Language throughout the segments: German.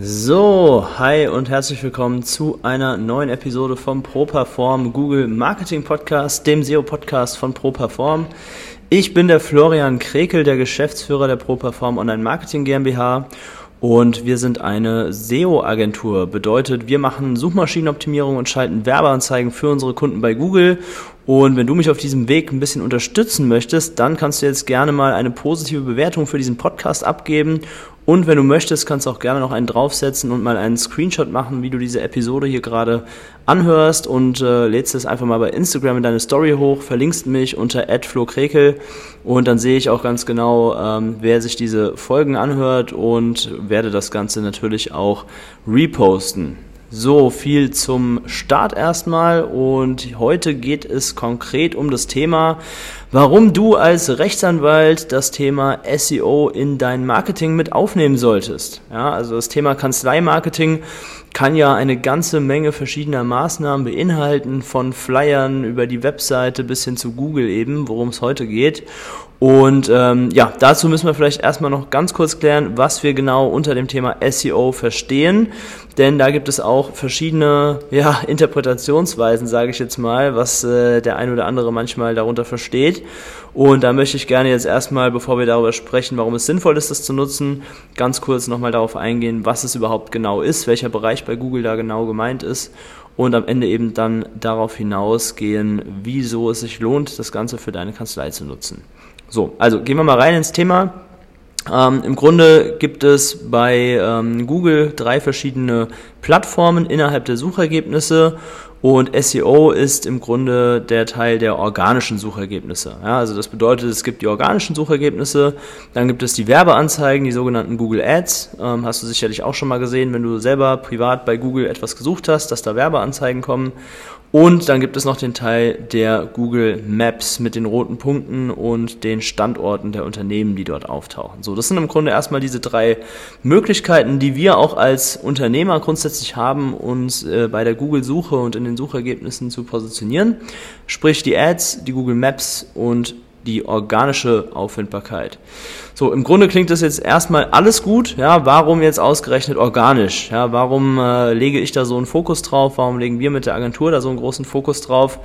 So, hi und herzlich willkommen zu einer neuen Episode vom ProPerform Google Marketing Podcast, dem SEO Podcast von ProPerform. Ich bin der Florian Krekel, der Geschäftsführer der ProPerform Online Marketing GmbH und wir sind eine SEO-Agentur. Bedeutet, wir machen Suchmaschinenoptimierung und schalten Werbeanzeigen für unsere Kunden bei Google. Und wenn du mich auf diesem Weg ein bisschen unterstützen möchtest, dann kannst du jetzt gerne mal eine positive Bewertung für diesen Podcast abgeben. Und wenn du möchtest, kannst du auch gerne noch einen draufsetzen und mal einen Screenshot machen, wie du diese Episode hier gerade anhörst. Und äh, lädst es einfach mal bei Instagram in deine Story hoch, verlinkst mich unter @flokrekel. Und dann sehe ich auch ganz genau, ähm, wer sich diese Folgen anhört und werde das Ganze natürlich auch reposten. So, viel zum Start erstmal und heute geht es konkret um das Thema, warum du als Rechtsanwalt das Thema SEO in dein Marketing mit aufnehmen solltest. Ja, also das Thema Kanzleimarketing kann ja eine ganze Menge verschiedener Maßnahmen beinhalten, von Flyern über die Webseite bis hin zu Google eben, worum es heute geht. Und ähm, ja, dazu müssen wir vielleicht erstmal noch ganz kurz klären, was wir genau unter dem Thema SEO verstehen. Denn da gibt es auch verschiedene ja, Interpretationsweisen, sage ich jetzt mal, was äh, der ein oder andere manchmal darunter versteht. Und da möchte ich gerne jetzt erstmal, bevor wir darüber sprechen, warum es sinnvoll ist, das zu nutzen, ganz kurz nochmal darauf eingehen, was es überhaupt genau ist, welcher Bereich bei Google da genau gemeint ist und am Ende eben dann darauf hinausgehen, wieso es sich lohnt, das Ganze für deine Kanzlei zu nutzen. So, also gehen wir mal rein ins Thema. Ähm, Im Grunde gibt es bei ähm, Google drei verschiedene Plattformen innerhalb der Suchergebnisse und SEO ist im Grunde der Teil der organischen Suchergebnisse. Ja, also das bedeutet, es gibt die organischen Suchergebnisse, dann gibt es die Werbeanzeigen, die sogenannten Google Ads. Ähm, hast du sicherlich auch schon mal gesehen, wenn du selber privat bei Google etwas gesucht hast, dass da Werbeanzeigen kommen. Und dann gibt es noch den Teil der Google Maps mit den roten Punkten und den Standorten der Unternehmen, die dort auftauchen. So, das sind im Grunde erstmal diese drei Möglichkeiten, die wir auch als Unternehmer grundsätzlich haben, uns äh, bei der Google-Suche und in den Suchergebnissen zu positionieren. Sprich die Ads, die Google Maps und die organische Auffindbarkeit. So, im Grunde klingt das jetzt erstmal alles gut. Ja, warum jetzt ausgerechnet organisch? Ja, warum äh, lege ich da so einen Fokus drauf? Warum legen wir mit der Agentur da so einen großen Fokus drauf?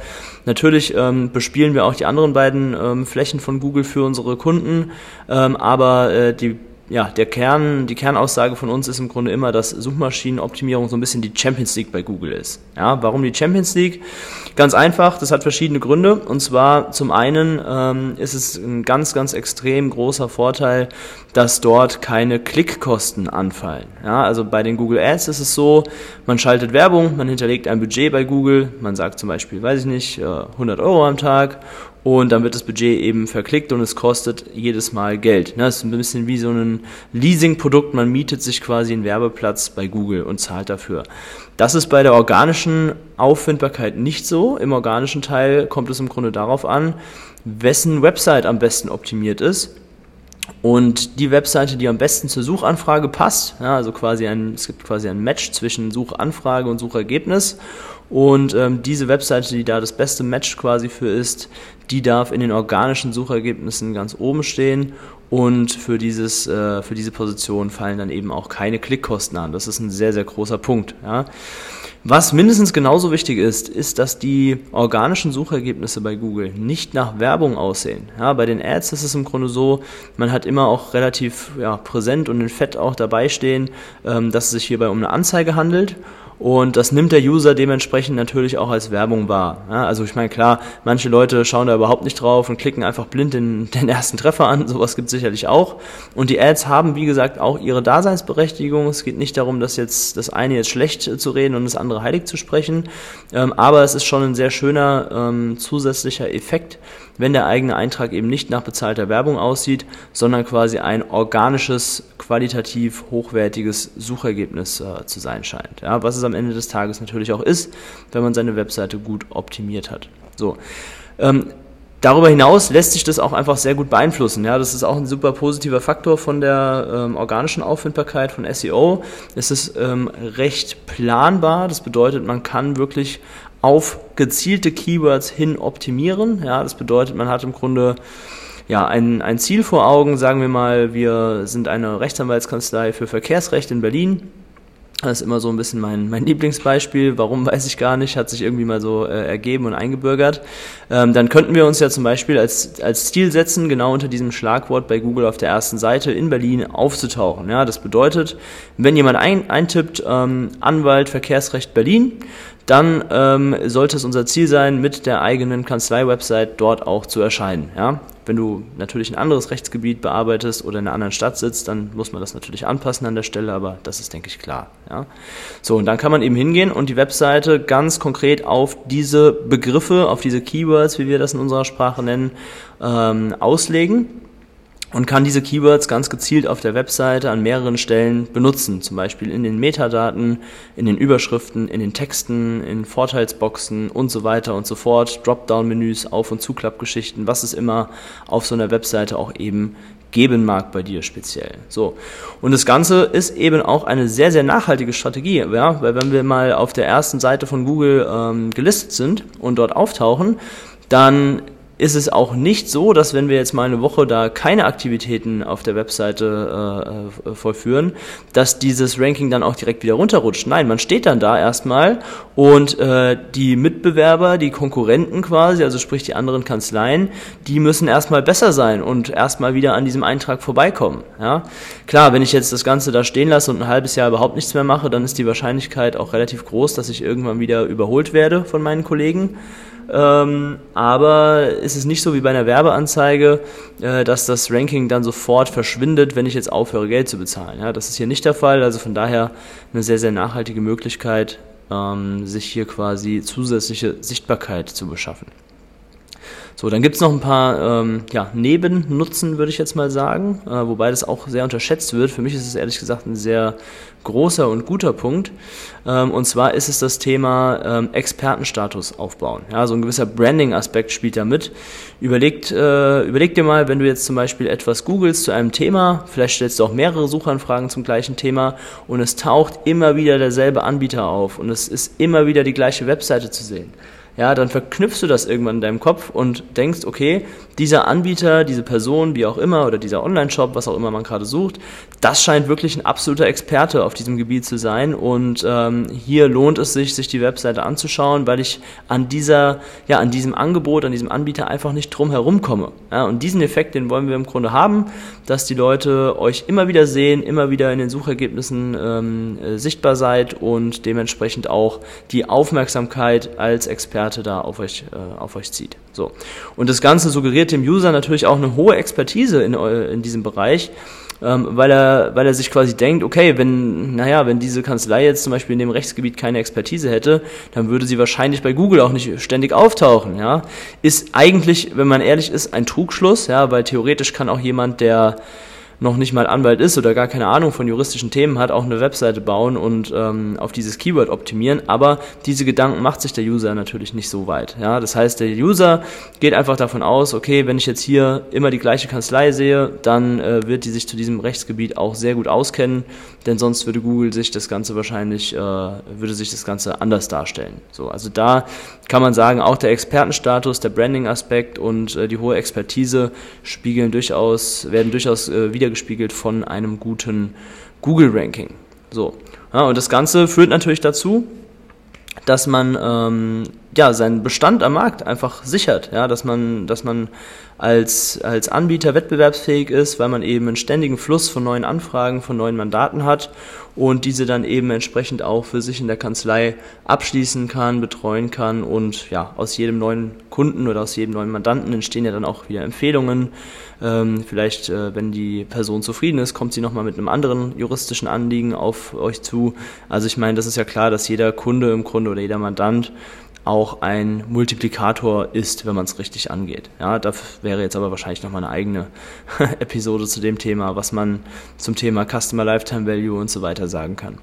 Natürlich ähm, bespielen wir auch die anderen beiden ähm, Flächen von Google für unsere Kunden, ähm, aber äh, die ja, der Kern, die Kernaussage von uns ist im Grunde immer, dass Suchmaschinenoptimierung so ein bisschen die Champions League bei Google ist. Ja, warum die Champions League? Ganz einfach, das hat verschiedene Gründe. Und zwar zum einen ähm, ist es ein ganz, ganz extrem großer Vorteil, dass dort keine Klickkosten anfallen. Ja, also bei den Google Ads ist es so, man schaltet Werbung, man hinterlegt ein Budget bei Google, man sagt zum Beispiel, weiß ich nicht, 100 äh, Euro am Tag und dann wird das Budget eben verklickt und es kostet jedes Mal Geld. Das ist ein bisschen wie so ein Leasing-Produkt, man mietet sich quasi einen Werbeplatz bei Google und zahlt dafür. Das ist bei der organischen Auffindbarkeit nicht so. Im organischen Teil kommt es im Grunde darauf an, wessen Website am besten optimiert ist. Und die Webseite, die am besten zur Suchanfrage passt, ja, also quasi ein, es gibt quasi ein Match zwischen Suchanfrage und Suchergebnis. Und ähm, diese Webseite, die da das beste Match quasi für ist, die darf in den organischen Suchergebnissen ganz oben stehen. Und für, dieses, äh, für diese Position fallen dann eben auch keine Klickkosten an. Das ist ein sehr, sehr großer Punkt. Ja. Was mindestens genauso wichtig ist, ist, dass die organischen Suchergebnisse bei Google nicht nach Werbung aussehen. Ja, bei den Ads ist es im Grunde so, man hat immer auch relativ ja, präsent und in Fett auch dabei stehen, ähm, dass es sich hierbei um eine Anzeige handelt und das nimmt der User dementsprechend natürlich auch als Werbung wahr. Ja, also ich meine, klar, manche Leute schauen da überhaupt nicht drauf und klicken einfach blind den, den ersten Treffer an, sowas gibt es sicherlich auch. Und die Ads haben, wie gesagt, auch ihre Daseinsberechtigung. Es geht nicht darum, dass jetzt das eine jetzt schlecht zu reden und das andere heilig zu sprechen, ähm, aber es ist schon ein sehr schöner ähm, zusätzlicher Effekt, wenn der eigene Eintrag eben nicht nach bezahlter Werbung aussieht, sondern quasi ein organisches, qualitativ hochwertiges Suchergebnis äh, zu sein scheint. Ja, was es am Ende des Tages natürlich auch ist, wenn man seine Webseite gut optimiert hat. So. Ähm, Darüber hinaus lässt sich das auch einfach sehr gut beeinflussen. Ja, das ist auch ein super positiver Faktor von der ähm, organischen Auffindbarkeit von SEO. Es ist ähm, recht planbar. Das bedeutet, man kann wirklich auf gezielte Keywords hin optimieren. Ja, das bedeutet, man hat im Grunde ja, ein, ein Ziel vor Augen. Sagen wir mal, wir sind eine Rechtsanwaltskanzlei für Verkehrsrecht in Berlin das ist immer so ein bisschen mein, mein Lieblingsbeispiel. Warum weiß ich gar nicht, hat sich irgendwie mal so äh, ergeben und eingebürgert. Ähm, dann könnten wir uns ja zum Beispiel als, als Ziel setzen, genau unter diesem Schlagwort bei Google auf der ersten Seite in Berlin aufzutauchen. Ja, das bedeutet, wenn jemand ein, eintippt, ähm, Anwalt Verkehrsrecht Berlin, dann ähm, sollte es unser Ziel sein, mit der eigenen Kanzlei-Website dort auch zu erscheinen. Ja? Wenn du natürlich ein anderes Rechtsgebiet bearbeitest oder in einer anderen Stadt sitzt, dann muss man das natürlich anpassen an der Stelle, aber das ist, denke ich, klar. Ja? So, und dann kann man eben hingehen und die Webseite ganz konkret auf diese Begriffe, auf diese Keywords, wie wir das in unserer Sprache nennen, ähm, auslegen und kann diese Keywords ganz gezielt auf der Webseite an mehreren Stellen benutzen, zum Beispiel in den Metadaten, in den Überschriften, in den Texten, in Vorteilsboxen und so weiter und so fort, Dropdown-Menüs, Auf- und Zuklappgeschichten, was es immer auf so einer Webseite auch eben geben mag bei dir speziell. So. Und das Ganze ist eben auch eine sehr, sehr nachhaltige Strategie, ja, weil wenn wir mal auf der ersten Seite von Google ähm, gelistet sind und dort auftauchen, dann ist es auch nicht so, dass wenn wir jetzt mal eine Woche da keine Aktivitäten auf der Webseite äh, äh, vollführen, dass dieses Ranking dann auch direkt wieder runterrutscht. Nein, man steht dann da erstmal und äh, die Mitbewerber, die Konkurrenten quasi, also sprich die anderen Kanzleien, die müssen erstmal besser sein und erstmal wieder an diesem Eintrag vorbeikommen. Ja? Klar, wenn ich jetzt das Ganze da stehen lasse und ein halbes Jahr überhaupt nichts mehr mache, dann ist die Wahrscheinlichkeit auch relativ groß, dass ich irgendwann wieder überholt werde von meinen Kollegen. Ähm, aber ist es nicht so wie bei einer Werbeanzeige, äh, dass das Ranking dann sofort verschwindet, wenn ich jetzt aufhöre, Geld zu bezahlen. Ja, das ist hier nicht der Fall. Also von daher eine sehr, sehr nachhaltige Möglichkeit, ähm, sich hier quasi zusätzliche Sichtbarkeit zu beschaffen. So, dann gibt es noch ein paar ähm, ja, Nebennutzen, würde ich jetzt mal sagen, äh, wobei das auch sehr unterschätzt wird. Für mich ist es ehrlich gesagt ein sehr großer und guter Punkt. Ähm, und zwar ist es das Thema ähm, Expertenstatus aufbauen. Ja, so ein gewisser Branding-Aspekt spielt da mit. Überlegt, äh, überleg dir mal, wenn du jetzt zum Beispiel etwas googelst zu einem Thema, vielleicht stellst du auch mehrere Suchanfragen zum gleichen Thema und es taucht immer wieder derselbe Anbieter auf und es ist immer wieder die gleiche Webseite zu sehen ja, dann verknüpfst du das irgendwann in deinem Kopf und denkst, okay, dieser Anbieter, diese Person, wie auch immer, oder dieser Online-Shop, was auch immer man gerade sucht, das scheint wirklich ein absoluter Experte auf diesem Gebiet zu sein. Und ähm, hier lohnt es sich, sich die Webseite anzuschauen, weil ich an dieser, ja, an diesem Angebot, an diesem Anbieter einfach nicht drum herum komme. Ja, und diesen Effekt, den wollen wir im Grunde haben, dass die Leute euch immer wieder sehen, immer wieder in den Suchergebnissen ähm, äh, sichtbar seid und dementsprechend auch die Aufmerksamkeit als Experte Experte da auf euch, äh, auf euch zieht. So. Und das Ganze suggeriert dem User natürlich auch eine hohe Expertise in, in diesem Bereich, ähm, weil, er, weil er sich quasi denkt, okay, wenn, naja, wenn diese Kanzlei jetzt zum Beispiel in dem Rechtsgebiet keine Expertise hätte, dann würde sie wahrscheinlich bei Google auch nicht ständig auftauchen. Ja? Ist eigentlich, wenn man ehrlich ist, ein Trugschluss, ja, weil theoretisch kann auch jemand, der noch nicht mal Anwalt ist oder gar keine Ahnung von juristischen Themen hat, auch eine Webseite bauen und ähm, auf dieses Keyword optimieren. Aber diese Gedanken macht sich der User natürlich nicht so weit. Ja, das heißt, der User geht einfach davon aus, okay, wenn ich jetzt hier immer die gleiche Kanzlei sehe, dann äh, wird die sich zu diesem Rechtsgebiet auch sehr gut auskennen, denn sonst würde Google sich das Ganze wahrscheinlich, äh, würde sich das Ganze anders darstellen. So, also da kann man sagen, auch der Expertenstatus, der Branding-Aspekt und äh, die hohe Expertise spiegeln durchaus, werden durchaus äh, wieder wiedergespiegelt von einem guten Google-Ranking. So. Ja, und das Ganze führt natürlich dazu, dass man ähm, ja, seinen Bestand am Markt einfach sichert, ja, dass man, dass man als, als Anbieter wettbewerbsfähig ist, weil man eben einen ständigen Fluss von neuen Anfragen, von neuen Mandaten hat und diese dann eben entsprechend auch für sich in der Kanzlei abschließen kann, betreuen kann und ja, aus jedem neuen Kunden oder aus jedem neuen Mandanten entstehen ja dann auch wieder Empfehlungen. Ähm, vielleicht, äh, wenn die Person zufrieden ist, kommt sie nochmal mit einem anderen juristischen Anliegen auf euch zu. Also ich meine, das ist ja klar, dass jeder Kunde im Grunde oder jeder Mandant auch ein Multiplikator ist, wenn man es richtig angeht. Ja, das wäre jetzt aber wahrscheinlich nochmal eine eigene Episode zu dem Thema, was man zum Thema Customer Lifetime Value und so weiter sagen kann.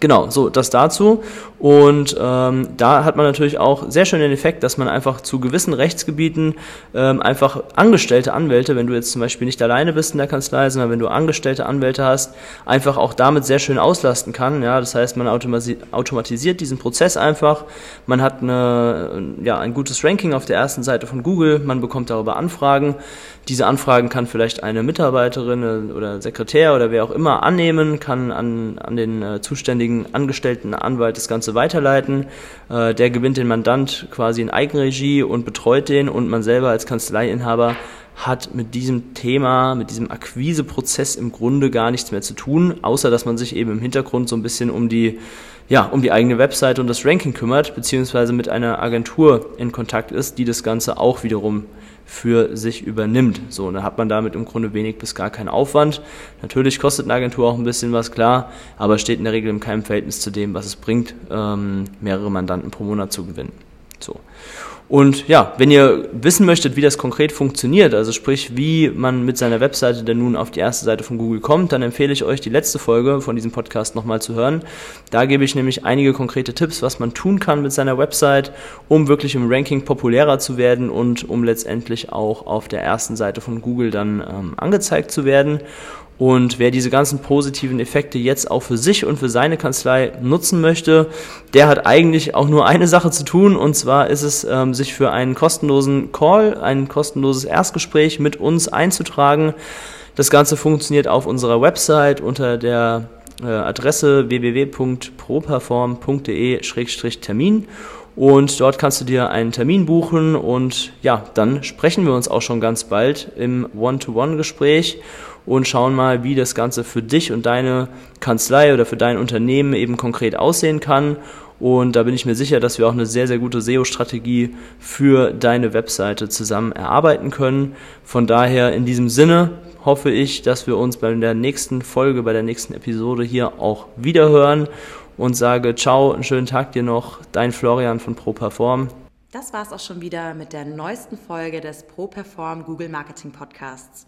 Genau, so das dazu. Und ähm, da hat man natürlich auch sehr schön den Effekt, dass man einfach zu gewissen Rechtsgebieten ähm, einfach angestellte Anwälte, wenn du jetzt zum Beispiel nicht alleine bist in der Kanzlei, sondern wenn du angestellte Anwälte hast, einfach auch damit sehr schön auslasten kann. Ja, das heißt, man automatisiert diesen Prozess einfach. Man hat eine, ja, ein gutes Ranking auf der ersten Seite von Google. Man bekommt darüber Anfragen. Diese Anfragen kann vielleicht eine Mitarbeiterin oder Sekretär oder wer auch immer annehmen, kann an, an den äh, zuständigen angestellten Anwalt das Ganze weiterleiten. Äh, der gewinnt den Mandant quasi in Eigenregie und betreut den und man selber als Kanzleiinhaber hat mit diesem Thema, mit diesem Akquiseprozess im Grunde gar nichts mehr zu tun, außer dass man sich eben im Hintergrund so ein bisschen um die, ja, um die eigene Webseite und das Ranking kümmert, beziehungsweise mit einer Agentur in Kontakt ist, die das Ganze auch wiederum für sich übernimmt. So, und dann hat man damit im Grunde wenig bis gar keinen Aufwand. Natürlich kostet eine Agentur auch ein bisschen was, klar, aber steht in der Regel in keinem Verhältnis zu dem, was es bringt, ähm, mehrere Mandanten pro Monat zu gewinnen. So. Und ja, wenn ihr wissen möchtet, wie das konkret funktioniert, also sprich, wie man mit seiner Webseite denn nun auf die erste Seite von Google kommt, dann empfehle ich euch, die letzte Folge von diesem Podcast nochmal zu hören. Da gebe ich nämlich einige konkrete Tipps, was man tun kann mit seiner Website, um wirklich im Ranking populärer zu werden und um letztendlich auch auf der ersten Seite von Google dann ähm, angezeigt zu werden. Und wer diese ganzen positiven Effekte jetzt auch für sich und für seine Kanzlei nutzen möchte, der hat eigentlich auch nur eine Sache zu tun. Und zwar ist es, ähm, sich für einen kostenlosen Call, ein kostenloses Erstgespräch mit uns einzutragen. Das Ganze funktioniert auf unserer Website unter der äh, Adresse www.properform.de-termin. Und dort kannst du dir einen Termin buchen und ja, dann sprechen wir uns auch schon ganz bald im One-to-One-Gespräch und schauen mal, wie das Ganze für dich und deine Kanzlei oder für dein Unternehmen eben konkret aussehen kann. Und da bin ich mir sicher, dass wir auch eine sehr, sehr gute SEO-Strategie für deine Webseite zusammen erarbeiten können. Von daher in diesem Sinne hoffe ich, dass wir uns bei der nächsten Folge, bei der nächsten Episode hier auch wiederhören und sage ciao, einen schönen Tag dir noch, dein Florian von ProPerform. Das war's auch schon wieder mit der neuesten Folge des ProPerform Google Marketing Podcasts.